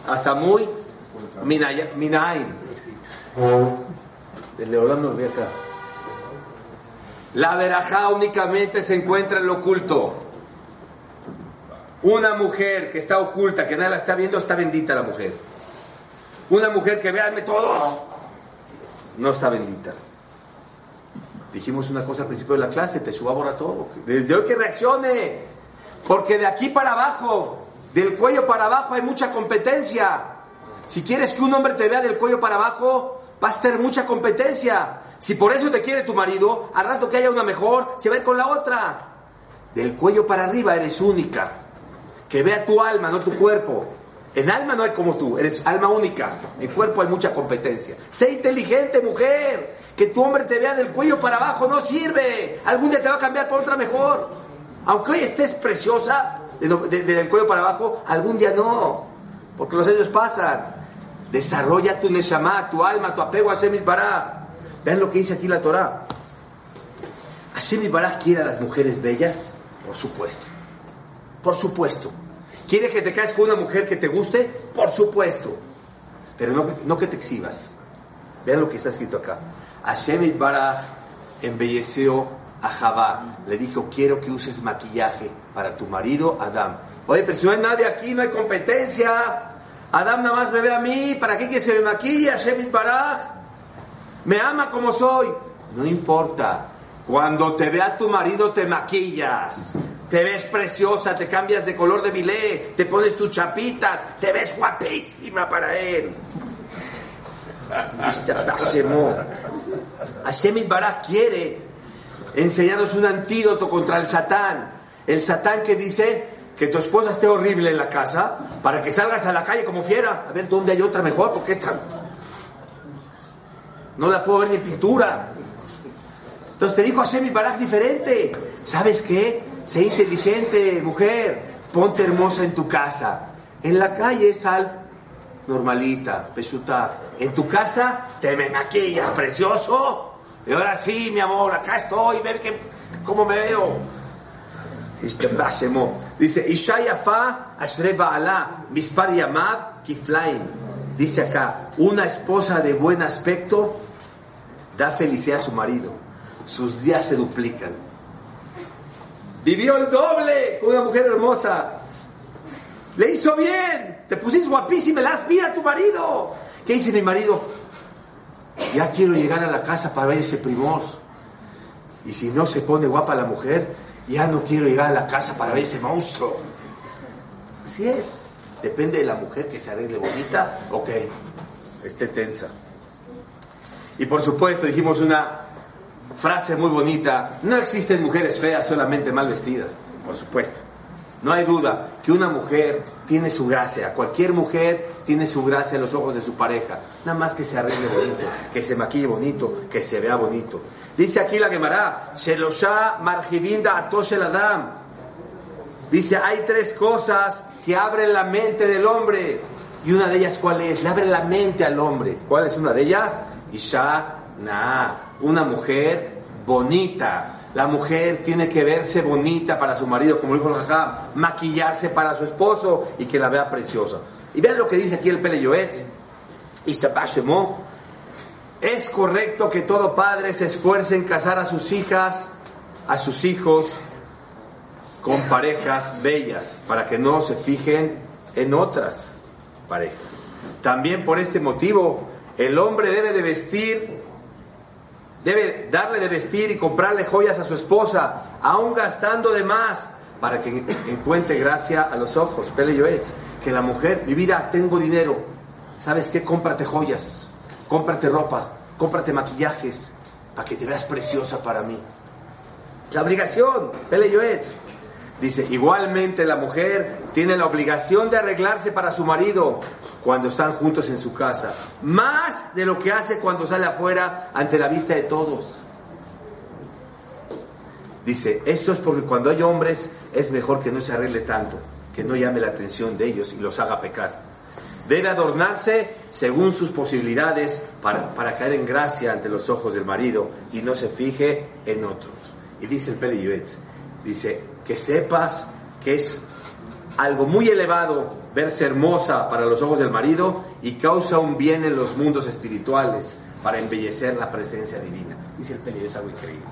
asamuy, minain. El leolam no acá. La verajá únicamente se encuentra en lo oculto. Una mujer que está oculta, que nadie la está viendo, está bendita la mujer. Una mujer que veanme todos, no está bendita. Dijimos una cosa al principio de la clase, te suba borra todo. Desde hoy que reaccione, porque de aquí para abajo, del cuello para abajo hay mucha competencia. Si quieres que un hombre te vea del cuello para abajo, vas a tener mucha competencia. Si por eso te quiere tu marido, al rato que haya una mejor, se va a ir con la otra. Del cuello para arriba eres única. Que vea tu alma, no tu cuerpo. En alma no hay como tú, eres alma única. En cuerpo hay mucha competencia. Sé inteligente, mujer. Que tu hombre te vea del cuello para abajo no sirve. Algún día te va a cambiar por otra mejor. Aunque hoy estés preciosa, del cuello para abajo, algún día no. Porque los años pasan. Desarrolla tu neshama, tu alma, tu apego a Shemit Baraj. Vean lo que dice aquí la Torah. ¿Hashem Baraj quiere a las mujeres bellas? Por supuesto. Por supuesto. ¿Quiere que te caes con una mujer que te guste? Por supuesto. Pero no, no que te exhibas. Vean lo que está escrito acá. Hashem Baraj embelleció a Javá. Le dijo, quiero que uses maquillaje para tu marido Adam. Oye, pero si no hay nadie aquí, no hay competencia. Adam nada más me ve a mí. ¿Para qué que se me maquilla? Hashem Baraj. Me ama como soy. No importa. Cuando te vea tu marido te maquillas. Te ves preciosa, te cambias de color de bilé, te pones tus chapitas, te ves guapísima para él. Hashem Barak quiere enseñarnos un antídoto contra el Satán. El Satán que dice que tu esposa esté horrible en la casa para que salgas a la calle como fiera. A ver dónde hay otra mejor, porque esta no la puedo ver ni pintura. Entonces te dijo Hashem Barak diferente. ¿Sabes qué? Sé inteligente, mujer. Ponte hermosa en tu casa. En la calle sal normalita, pesuta. En tu casa te me precioso. Y ahora sí, mi amor, acá estoy, ver que, cómo me veo. Este Dice, Ishayafa Ashreva Alá, Mispar Yamad Kiflaim. Dice acá, una esposa de buen aspecto da felicidad a su marido. Sus días se duplican. Vivió el doble con una mujer hermosa. Le hizo bien. Te pusiste guapísima, le a tu marido. ¿Qué dice mi marido? Ya quiero llegar a la casa para ver ese primor. Y si no se pone guapa la mujer, ya no quiero llegar a la casa para ver ese monstruo. Así es. Depende de la mujer que se arregle bonita o que esté tensa. Y por supuesto dijimos una frase muy bonita, no existen mujeres feas, solamente mal vestidas, por supuesto. No hay duda que una mujer tiene su gracia, cualquier mujer tiene su gracia en los ojos de su pareja, nada más que se arregle bonito, que se maquille bonito, que se vea bonito. Dice aquí la Gemara, Shelosha Marjivinda Atoshel Adam. Dice, hay tres cosas que abren la mente del hombre. Y una de ellas, ¿cuál es? Le abre la mente al hombre. ¿Cuál es una de ellas? Isha Na una mujer bonita. La mujer tiene que verse bonita para su marido, como dijo el Jajam, maquillarse para su esposo y que la vea preciosa. Y vean lo que dice aquí el Pele Yoetz. Es correcto que todo padre se esfuerce en casar a sus hijas, a sus hijos, con parejas bellas, para que no se fijen en otras parejas. También por este motivo, el hombre debe de vestir debe darle de vestir y comprarle joyas a su esposa, aún gastando de más, para que encuentre gracia a los ojos. Pele que la mujer, mi vida, tengo dinero, ¿sabes qué? Cómprate joyas, cómprate ropa, cómprate maquillajes, para que te veas preciosa para mí. La obligación, Pele Dice, igualmente la mujer tiene la obligación de arreglarse para su marido cuando están juntos en su casa, más de lo que hace cuando sale afuera ante la vista de todos. Dice, esto es porque cuando hay hombres es mejor que no se arregle tanto, que no llame la atención de ellos y los haga pecar. Debe adornarse según sus posibilidades para, para caer en gracia ante los ojos del marido y no se fije en otros. Y dice el Yuetz, dice, que sepas que es algo muy elevado verse hermosa para los ojos del marido y causa un bien en los mundos espirituales para embellecer la presencia divina. Dice el Peli, es algo increíble.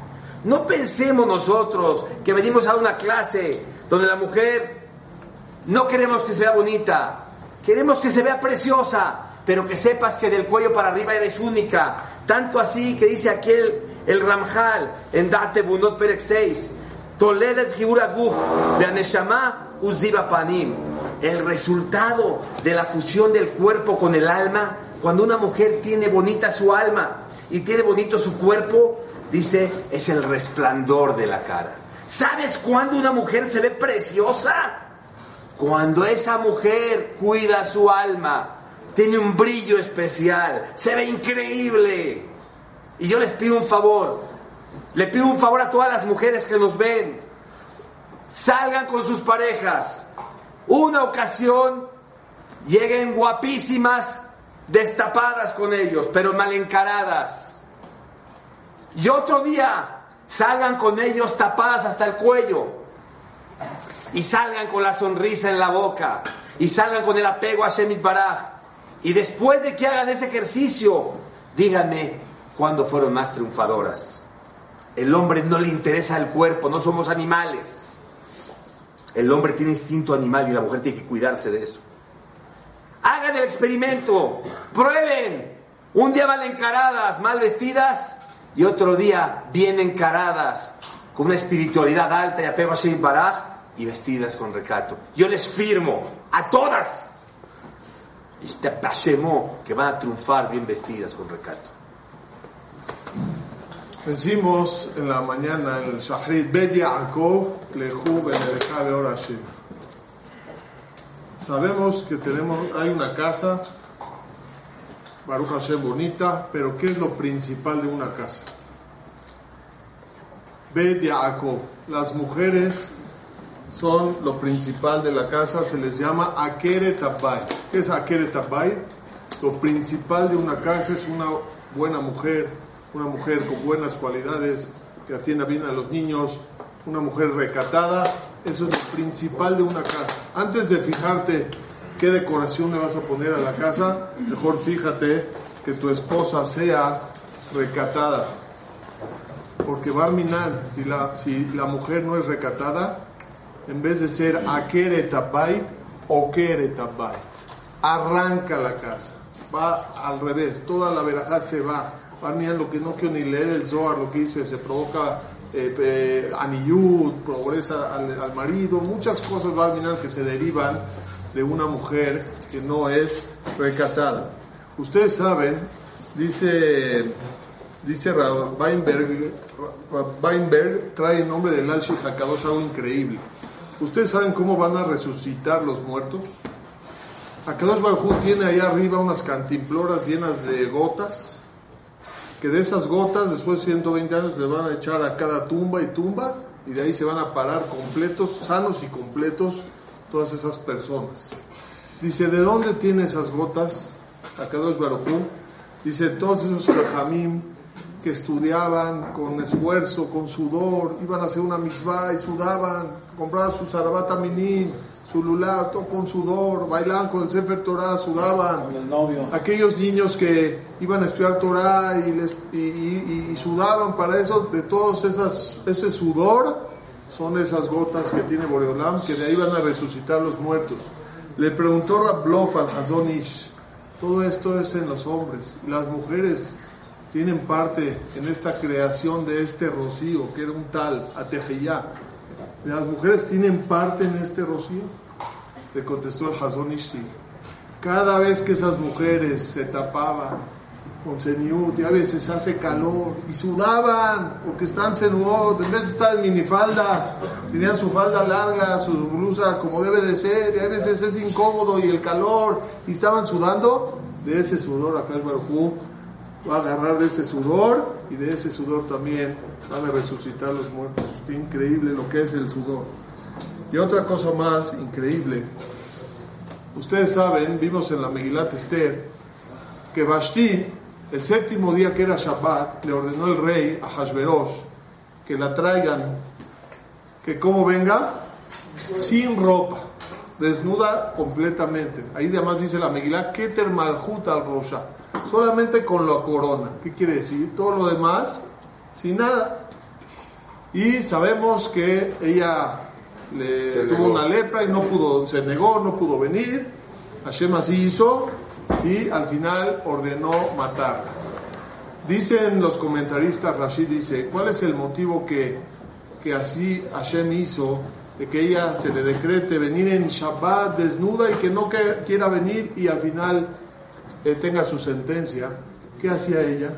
No pensemos nosotros que venimos a una clase donde la mujer no queremos que se vea bonita, queremos que se vea preciosa, pero que sepas que del cuello para arriba eres única. Tanto así que dice aquel el Ramjal en Date Bunot Perek 6, Toledet Gibura Guf, de Aneshama El resultado de la fusión del cuerpo con el alma, cuando una mujer tiene bonita su alma y tiene bonito su cuerpo, dice, es el resplandor de la cara. ¿Sabes cuándo una mujer se ve preciosa? Cuando esa mujer cuida su alma, tiene un brillo especial, se ve increíble. Y yo les pido un favor, le pido un favor a todas las mujeres que nos ven, salgan con sus parejas. Una ocasión lleguen guapísimas, destapadas con ellos, pero mal encaradas. Y otro día salgan con ellos tapadas hasta el cuello. Y salgan con la sonrisa en la boca. Y salgan con el apego a Shemit Baraj. Y después de que hagan ese ejercicio, díganme cuándo fueron más triunfadoras. El hombre no le interesa el cuerpo, no somos animales. El hombre tiene instinto animal y la mujer tiene que cuidarse de eso. Hagan el experimento, prueben. Un día van encaradas, mal vestidas, y otro día bien encaradas, con una espiritualidad alta y apego a Shem Baraj, y vestidas con recato. Yo les firmo a todas y te pasemo que van a triunfar bien vestidas con recato. Decimos en la mañana en el Shahrit, Bet Yaakov lehu benereja beor Hashem. Sabemos que tenemos, hay una casa, Baruch Hashem bonita, pero ¿qué es lo principal de una casa? Bet Yaakov. Las mujeres son lo principal de la casa, se les llama Akere. ¿Qué es Akere? Lo principal de una casa es una buena mujer, una mujer con buenas cualidades, que atienda bien a los niños, una mujer recatada, eso es lo principal de una casa. Antes de fijarte qué decoración le vas a poner a la casa, mejor fíjate que tu esposa sea recatada. Porque Barminan, si la, si la mujer no es recatada, en vez de ser akere tabay, okere tabay. Arranca la casa. Va al revés, toda la verajá se va. Barminan, lo que no quiero ni leer el Zohar, lo que dice, se provoca eh, eh, aniyud, progresa al, al marido, muchas cosas Barminan que se derivan de una mujer que no es recatada. Ustedes saben, dice, dice Weinberg, Weinberg trae el nombre del Al Hakadosh, algo increíble. ¿Ustedes saben cómo van a resucitar los muertos? Hakadosh Baruj Hu tiene ahí arriba unas cantimploras llenas de gotas, que de esas gotas, después de 120 años, le van a echar a cada tumba y tumba, y de ahí se van a parar completos, sanos y completos, todas esas personas. Dice, ¿de dónde tiene esas gotas? Akadosh Baruj Hu. Dice, todos esos rajamim que estudiaban con esfuerzo, con sudor, iban a hacer una mitzvah y sudaban, compraban su zarabata minim, su lulá, todo con sudor, bailaban con el Sefer Torah, sudaban. Con el novio. Aquellos niños que iban a estudiar Torah y, les, y, y- y sudaban para eso, de todos esas, ese sudor, son esas gotas que tiene Boreolam, que de ahí van a resucitar los muertos. Le preguntó Rablof al Hazon Ish, todo esto es en los hombres, las mujeres tienen parte en esta creación de este rocío, que era un tal, Atejeyá. ¿Las mujeres tienen parte en este rocío? Le contestó el Hazon Ish, sí. Cada vez que esas mujeres se tapaban con Seniut, y a veces hace calor, y sudaban, porque están Seniut, en vez de estar en minifalda, tenían su falda larga, su blusa como debe de ser, y a veces es incómodo, y el calor, y estaban sudando, de ese sudor acá el Barjú va a agarrar de ese sudor, y de ese sudor también van a resucitar los muertos. Increíble lo que es el sudor. Y otra cosa más increíble, ustedes saben, vimos en la Megilat Esther, que Vashti, el séptimo día que era Shabbat, le ordenó el rey a Hashverosh que la traigan, que como venga, sin ropa, desnuda completamente. Ahí además dice la Megilá, Keter Malhut al solamente con la corona. ¿Qué quiere decir? Todo lo demás, sin nada. Y sabemos que ella le Se tuvo negó. una lepra y no pudo, se negó, no pudo venir. Hashem así hizo y al final ordenó matarla. Dicen los comentaristas, Rashid dice, ¿cuál es el motivo que, que así Hashem hizo de que ella se le decrete venir en Shabbat desnuda y que no que- quiera venir y al final eh, tenga su sentencia? ¿Qué hacía ella?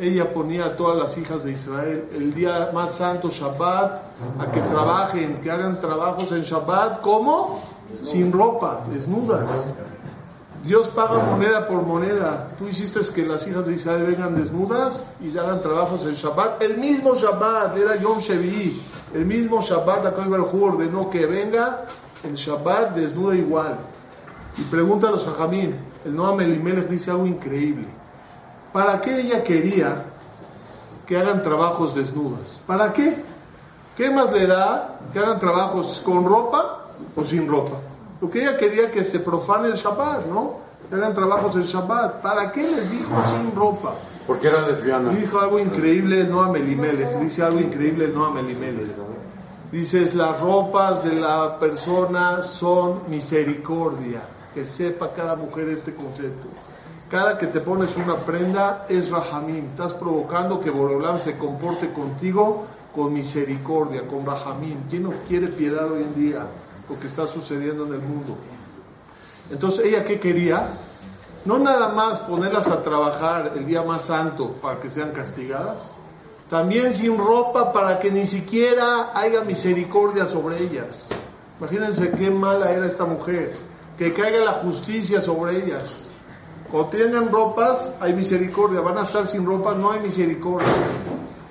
Ella ponía a todas las hijas de Israel el día más santo Shabbat a que trabajen, que hagan trabajos en Shabbat, ¿cómo? Sin ropa, desnudas. Dios paga moneda por moneda. Tú hiciste que las hijas de Israel vengan desnudas y hagan trabajos en Shabbat. El mismo Shabbat, era Yom Shevi. El mismo Shabbat, acá Hu ordenó que venga en Shabbat desnuda igual. Y pregunta a los Jajamín, el Noam Elimelech dice algo increíble. ¿Para qué ella quería que hagan trabajos desnudas? ¿Para qué? ¿Qué más le da que hagan trabajos con ropa o sin ropa? Lo que ella quería que se profane el Shabbat, ¿no? Que hagan trabajos el Shabbat. ¿Para qué les dijo sin ropa? Porque era lesbiana. Dijo algo increíble el Noam Elimelech. Dice algo increíble el Noam Elimelech. Dices, las ropas de la persona son misericordia. Que sepa cada mujer este concepto. Cada que te pones una prenda es rahamim. Estás provocando que Borolam se comporte contigo con misericordia, con rahamim. ¿Quién no quiere piedad hoy en día? Lo que está sucediendo en el mundo. Entonces, ¿ella qué quería? No nada más ponerlas a trabajar el día más santo para que sean castigadas, también sin ropa para que ni siquiera haya misericordia sobre ellas. Imagínense qué mala era esta mujer, que caiga la justicia sobre ellas. Cuando tengan ropas hay misericordia, van a estar sin ropa, no hay misericordia.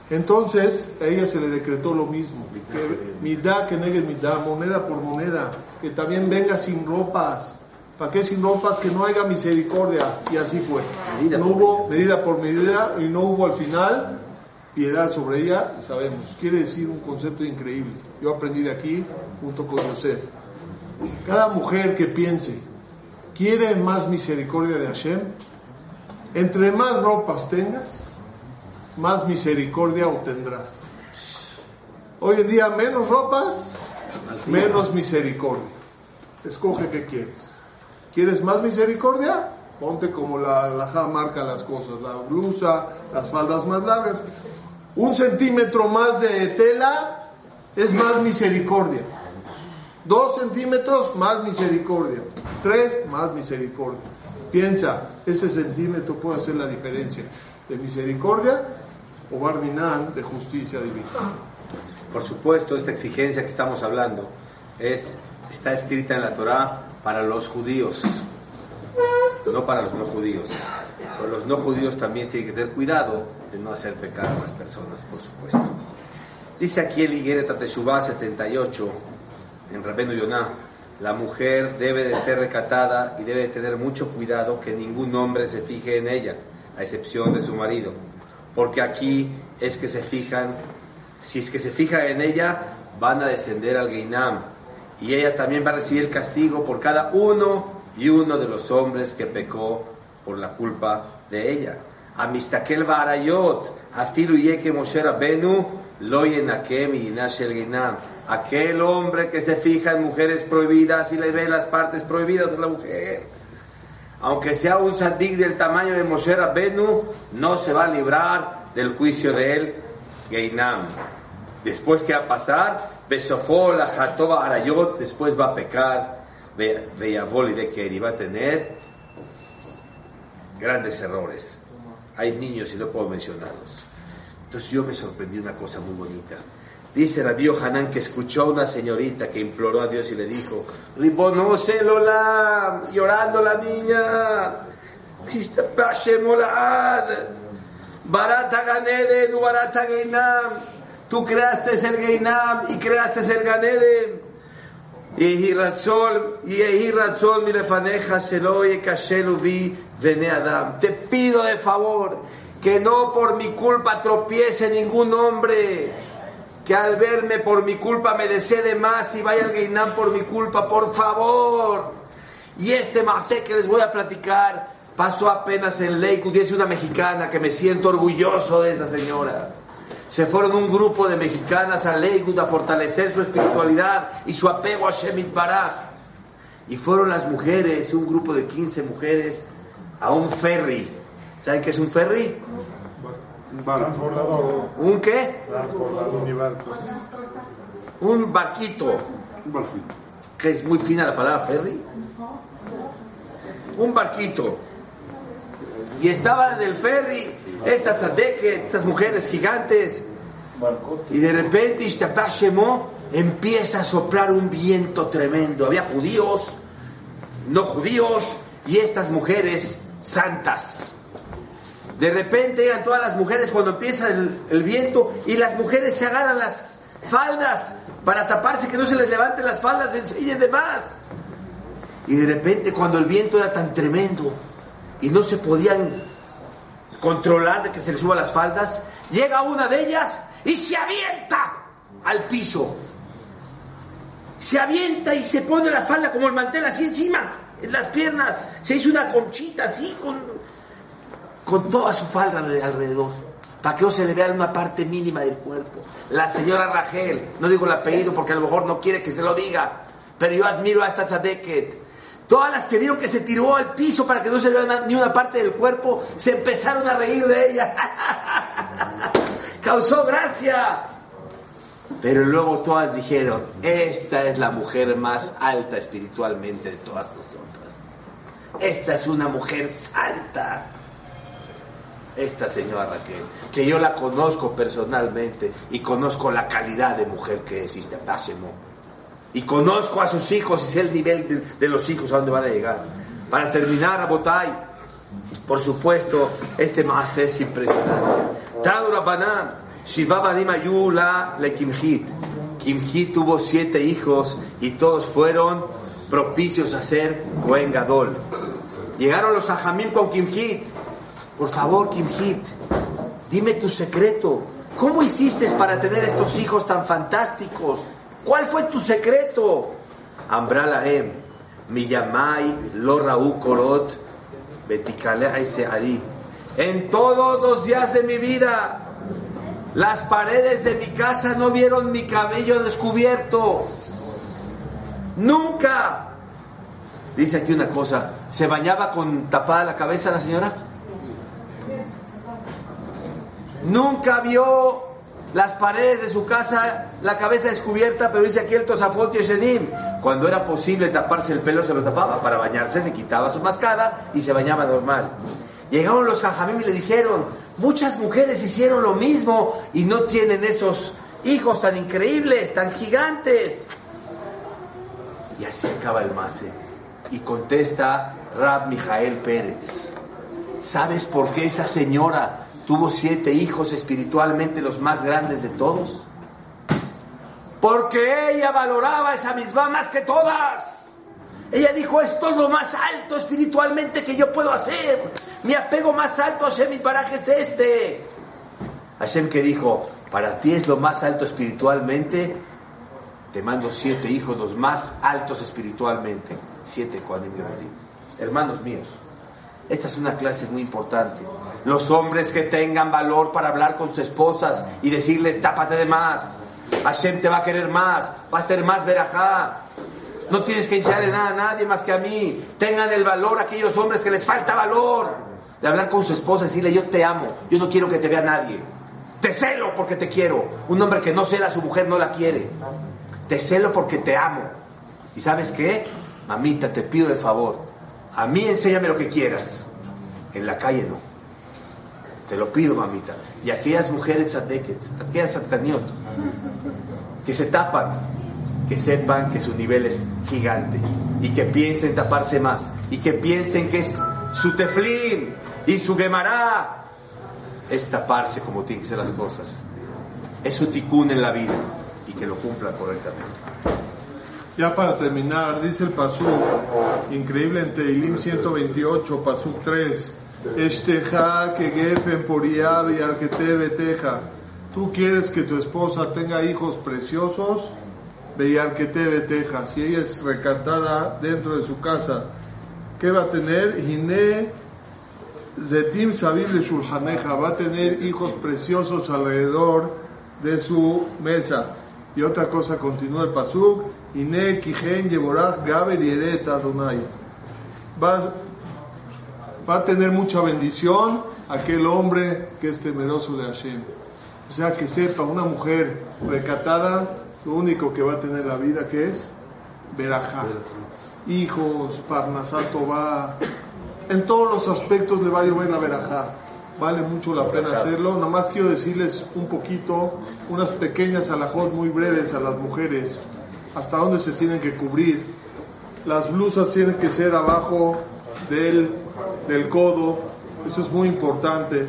Entonces a ella se le decretó lo mismo, que midá que negue midá, moneda por moneda, que también venga sin ropas. ¿Para qué sin ropas? Que no haya misericordia. Y así fue. Medida no hubo medida por medida y no hubo al final piedad sobre ella, sabemos. Quiere decir un concepto increíble. Yo aprendí de aquí junto con Yosef. Cada mujer que piense, quiere más misericordia de Hashem, entre más ropas tengas, más misericordia obtendrás. Hoy en día menos ropas, menos misericordia. Escoge qué quieres. ¿Quieres más misericordia? Ponte como la la marca las cosas, la blusa, las faldas más largas. Un centímetro más de tela es más misericordia. Dos centímetros, más misericordia. Tres, más misericordia. Piensa, ese centímetro puede hacer la diferencia de misericordia o barminan de justicia divina. Por supuesto, esta exigencia que estamos hablando es, está escrita en la Torá para los judíos, no para los no judíos. Pero los no judíos también tienen que tener cuidado de no hacer pecar a las personas, por supuesto. Dice aquí el Higueret Teshuvah 78, en Rabenu Yonah, la mujer debe de ser recatada y debe de tener mucho cuidado que ningún hombre se fije en ella, a excepción de su marido. Porque aquí es que se fijan, si es que se fija en ella, van a descender al Geinam. Y ella también va a recibir castigo por cada uno y uno de los hombres que pecó por la culpa de ella. Amistakel Barayot, Afilu Yeke Moshe Rabenu, lo yenakem y el Geinam. Aquel hombre que se fija en mujeres prohibidas y le ve las partes prohibidas de la mujer. Aunque sea un sadik del tamaño de Moshe Rabbenu, no se va a librar del juicio de él, Geinam. Después que va a pasar, Besofó, Jatoba Arayot, después va a pecar, Beyavol y de que va a tener grandes errores. hay niños y no puedo mencionarlos. Entonces yo me sorprendí una cosa muy bonita. Dice Rabbi Hanan que escuchó a una señorita que imploró a Dios y le dijo, Ribono Lola, llorando la niña, Barata Ganeden, Barata Geinam, tú creaste el Geinam y creaste el Ganeden. Razón, y razón, mi refaneja, se lo vi, vene Adam. Te pido de favor que no por mi culpa tropiece ningún hombre que al verme por mi culpa me desee más y vaya al Geinam por mi culpa, por favor. Y este masé que les voy a platicar pasó apenas en Lakewood, dice una mexicana que me siento orgulloso de esa señora. Se fueron un grupo de mexicanas a Lakewood a fortalecer su espiritualidad y su apego a Shemit Baraj. Y fueron las mujeres, un grupo de 15 mujeres, a un ferry. ¿Saben qué es un ferry? ¿Un qué? Un barquito. Que es muy fina la palabra ferry. Un barquito. Y estaban en el ferry estas estas mujeres gigantes. Y de repente empieza a soplar un viento tremendo. Había judíos, no judíos, y estas mujeres santas. De repente llegan todas las mujeres cuando empieza el, viento y las mujeres se agarran las faldas para taparse que no se les levanten las faldas, enseñen de más. Y de repente cuando el viento era tan tremendo y no se podían controlar de que se les suba las faldas, llega una de ellas y se avienta al piso. Se avienta y se pone la falda como el mantel así encima, en las piernas. Se hizo una conchita así con con toda su falda alrededor, para que no se le vea una parte mínima del cuerpo. La señora Rachel, no digo el apellido porque a lo mejor no quiere que se lo diga, pero yo admiro a esta tzadeket. Todas las que vieron que se tiró al piso para que no se le vea ni una parte del cuerpo, se empezaron a reír de ella. (laughs) Causó gracia. Pero luego todas dijeron, esta es la mujer más alta espiritualmente de todas nosotras. Esta es una mujer santa esta señora Raquel, que yo la conozco personalmente y conozco la calidad de mujer que es Y conozco a sus hijos y sé el nivel de, los hijos a dónde van a llegar. Para terminar, a Botay, por supuesto, este más es impresionante. Tadura Banam, Yula le Kimhit. Tuvo siete hijos y todos fueron propicios a ser Cohen Gadol. Llegaron los Ajamim con Kimhit por favor, Kim Hit, dime tu secreto. ¿Cómo hiciste para tener estos hijos tan fantásticos? ¿Cuál fue tu secreto? Ambralahem, Miyamai, Lorau Korot, Betikale Ari. En todos los días de mi vida, las paredes de mi casa no vieron mi cabello descubierto. Nunca. Dice aquí una cosa, ¿se bañaba con tapada la cabeza la señora? Nunca vio las paredes de su casa, la cabeza descubierta, pero dice aquí el Tosafot Yeshenim. Cuando era posible taparse el pelo, se lo tapaba. Para bañarse, se quitaba su mascada y se bañaba normal. Llegaron los Jajamim y le dijeron: Muchas mujeres hicieron lo mismo y no tienen esos hijos tan increíbles, tan gigantes. Y así acaba el mase. Y contesta Rab Mijael Pérez: ¿Sabes por qué esa señora tuvo siete hijos espiritualmente los más grandes de todos. Porque ella valoraba esa misma más que todas. Ella dijo, esto es lo más alto espiritualmente que yo puedo hacer. Mi apego más alto a Hashem Baraj es este. Hashem que dijo, para ti es lo más alto espiritualmente, te mando siete hijos, los más altos espiritualmente. Siete Hermanos míos, esta es una clase muy importante. Los hombres que tengan valor para hablar con sus esposas y decirles, tápate de más. Hashem te va a querer más, va a ser más verajá. No tienes que enseñarle nada a nadie más que a mí. Tengan el valor aquellos hombres que les falta valor de hablar con su esposa y decirle, yo te amo, yo no quiero que te vea nadie. Te celo porque te quiero. Un hombre que no cela a su mujer no la quiere. Te celo porque te amo. ¿Y sabes qué? Mamita, te pido de favor. A mí enséñame lo que quieras. En la calle no. Te lo pido, mamita. Y aquellas mujeres tzadeket, aquellas tzadkaniot, que se tapan, que sepan que su nivel es gigante y que piensen taparse más y que piensen que es su teflín y su gemará es taparse como tienen que ser las cosas. Es su ticún en la vida y que lo cumplan correctamente. Ya para terminar, dice el Pasuk, increíble en Teilim 128, Pasuk 3, Esteja que gefen poriab y arquete beteja. Tú quieres que tu esposa tenga hijos preciosos, ve y arquete beteja. Si ella es recatada dentro de su casa, ¿qué va a tener? Hine zetim sabib le shulhaneja. Va a tener hijos preciosos alrededor de su mesa. Y otra cosa continúa el pasuk, Kijen yeborach gaber yeret Adonai. Va, va a tener mucha bendición aquel hombre que es temeroso de Hashem. O sea, que sepa, una mujer recatada, lo único que va a tener la vida que es verajá. Hijos, parnasato va. En todos los aspectos le va a llover la verajá. Vale mucho la pena hacerlo. Nada más quiero decirles un poquito, unas pequeñas alajot muy breves a las mujeres, hasta dónde se tienen que cubrir. Las blusas tienen que ser abajo del, del codo, eso es muy importante.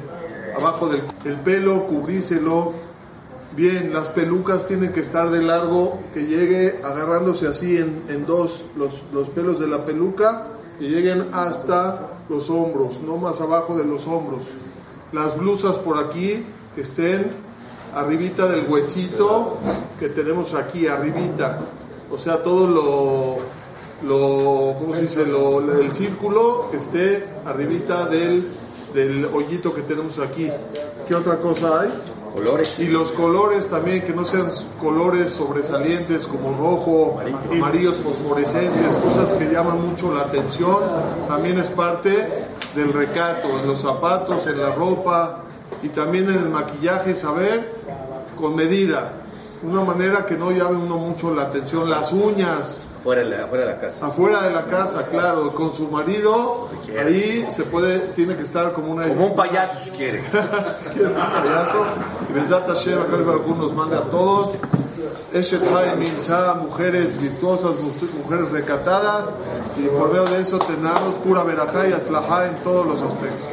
Abajo del el pelo, cubrírselo. Bien, las pelucas tienen que estar de largo, que llegue agarrándose así en, en dos los, los pelos de la peluca y lleguen hasta los hombros, no más abajo de los hombros. Las blusas por aquí que estén arribita del huesito que tenemos aquí, arribita. O sea, todo lo, lo ¿cómo se dice? Lo, el círculo que esté arribita del, del hoyito que tenemos aquí. ¿Qué otra cosa hay? Colores. Y los colores también, que no sean colores sobresalientes como rojo, amarillos fosforescentes, cosas que llaman mucho la atención. También es parte del recato, en los zapatos, en la ropa y también en el maquillaje, saber con medida. Una manera que no llame uno mucho la atención. Las uñas, Fuera de la, fuera de la casa. afuera de la casa, claro, con su marido, ahí se puede, tiene que estar como una... Como un payaso si quiere. (laughs) quiere un payaso. Y Besat Hashem, nos manda a todos. Eshet Mincha, mujeres virtuosas, mu- mujeres recatadas. Y por medio de eso tenemos pura verajá y atzlajá en todos los aspectos.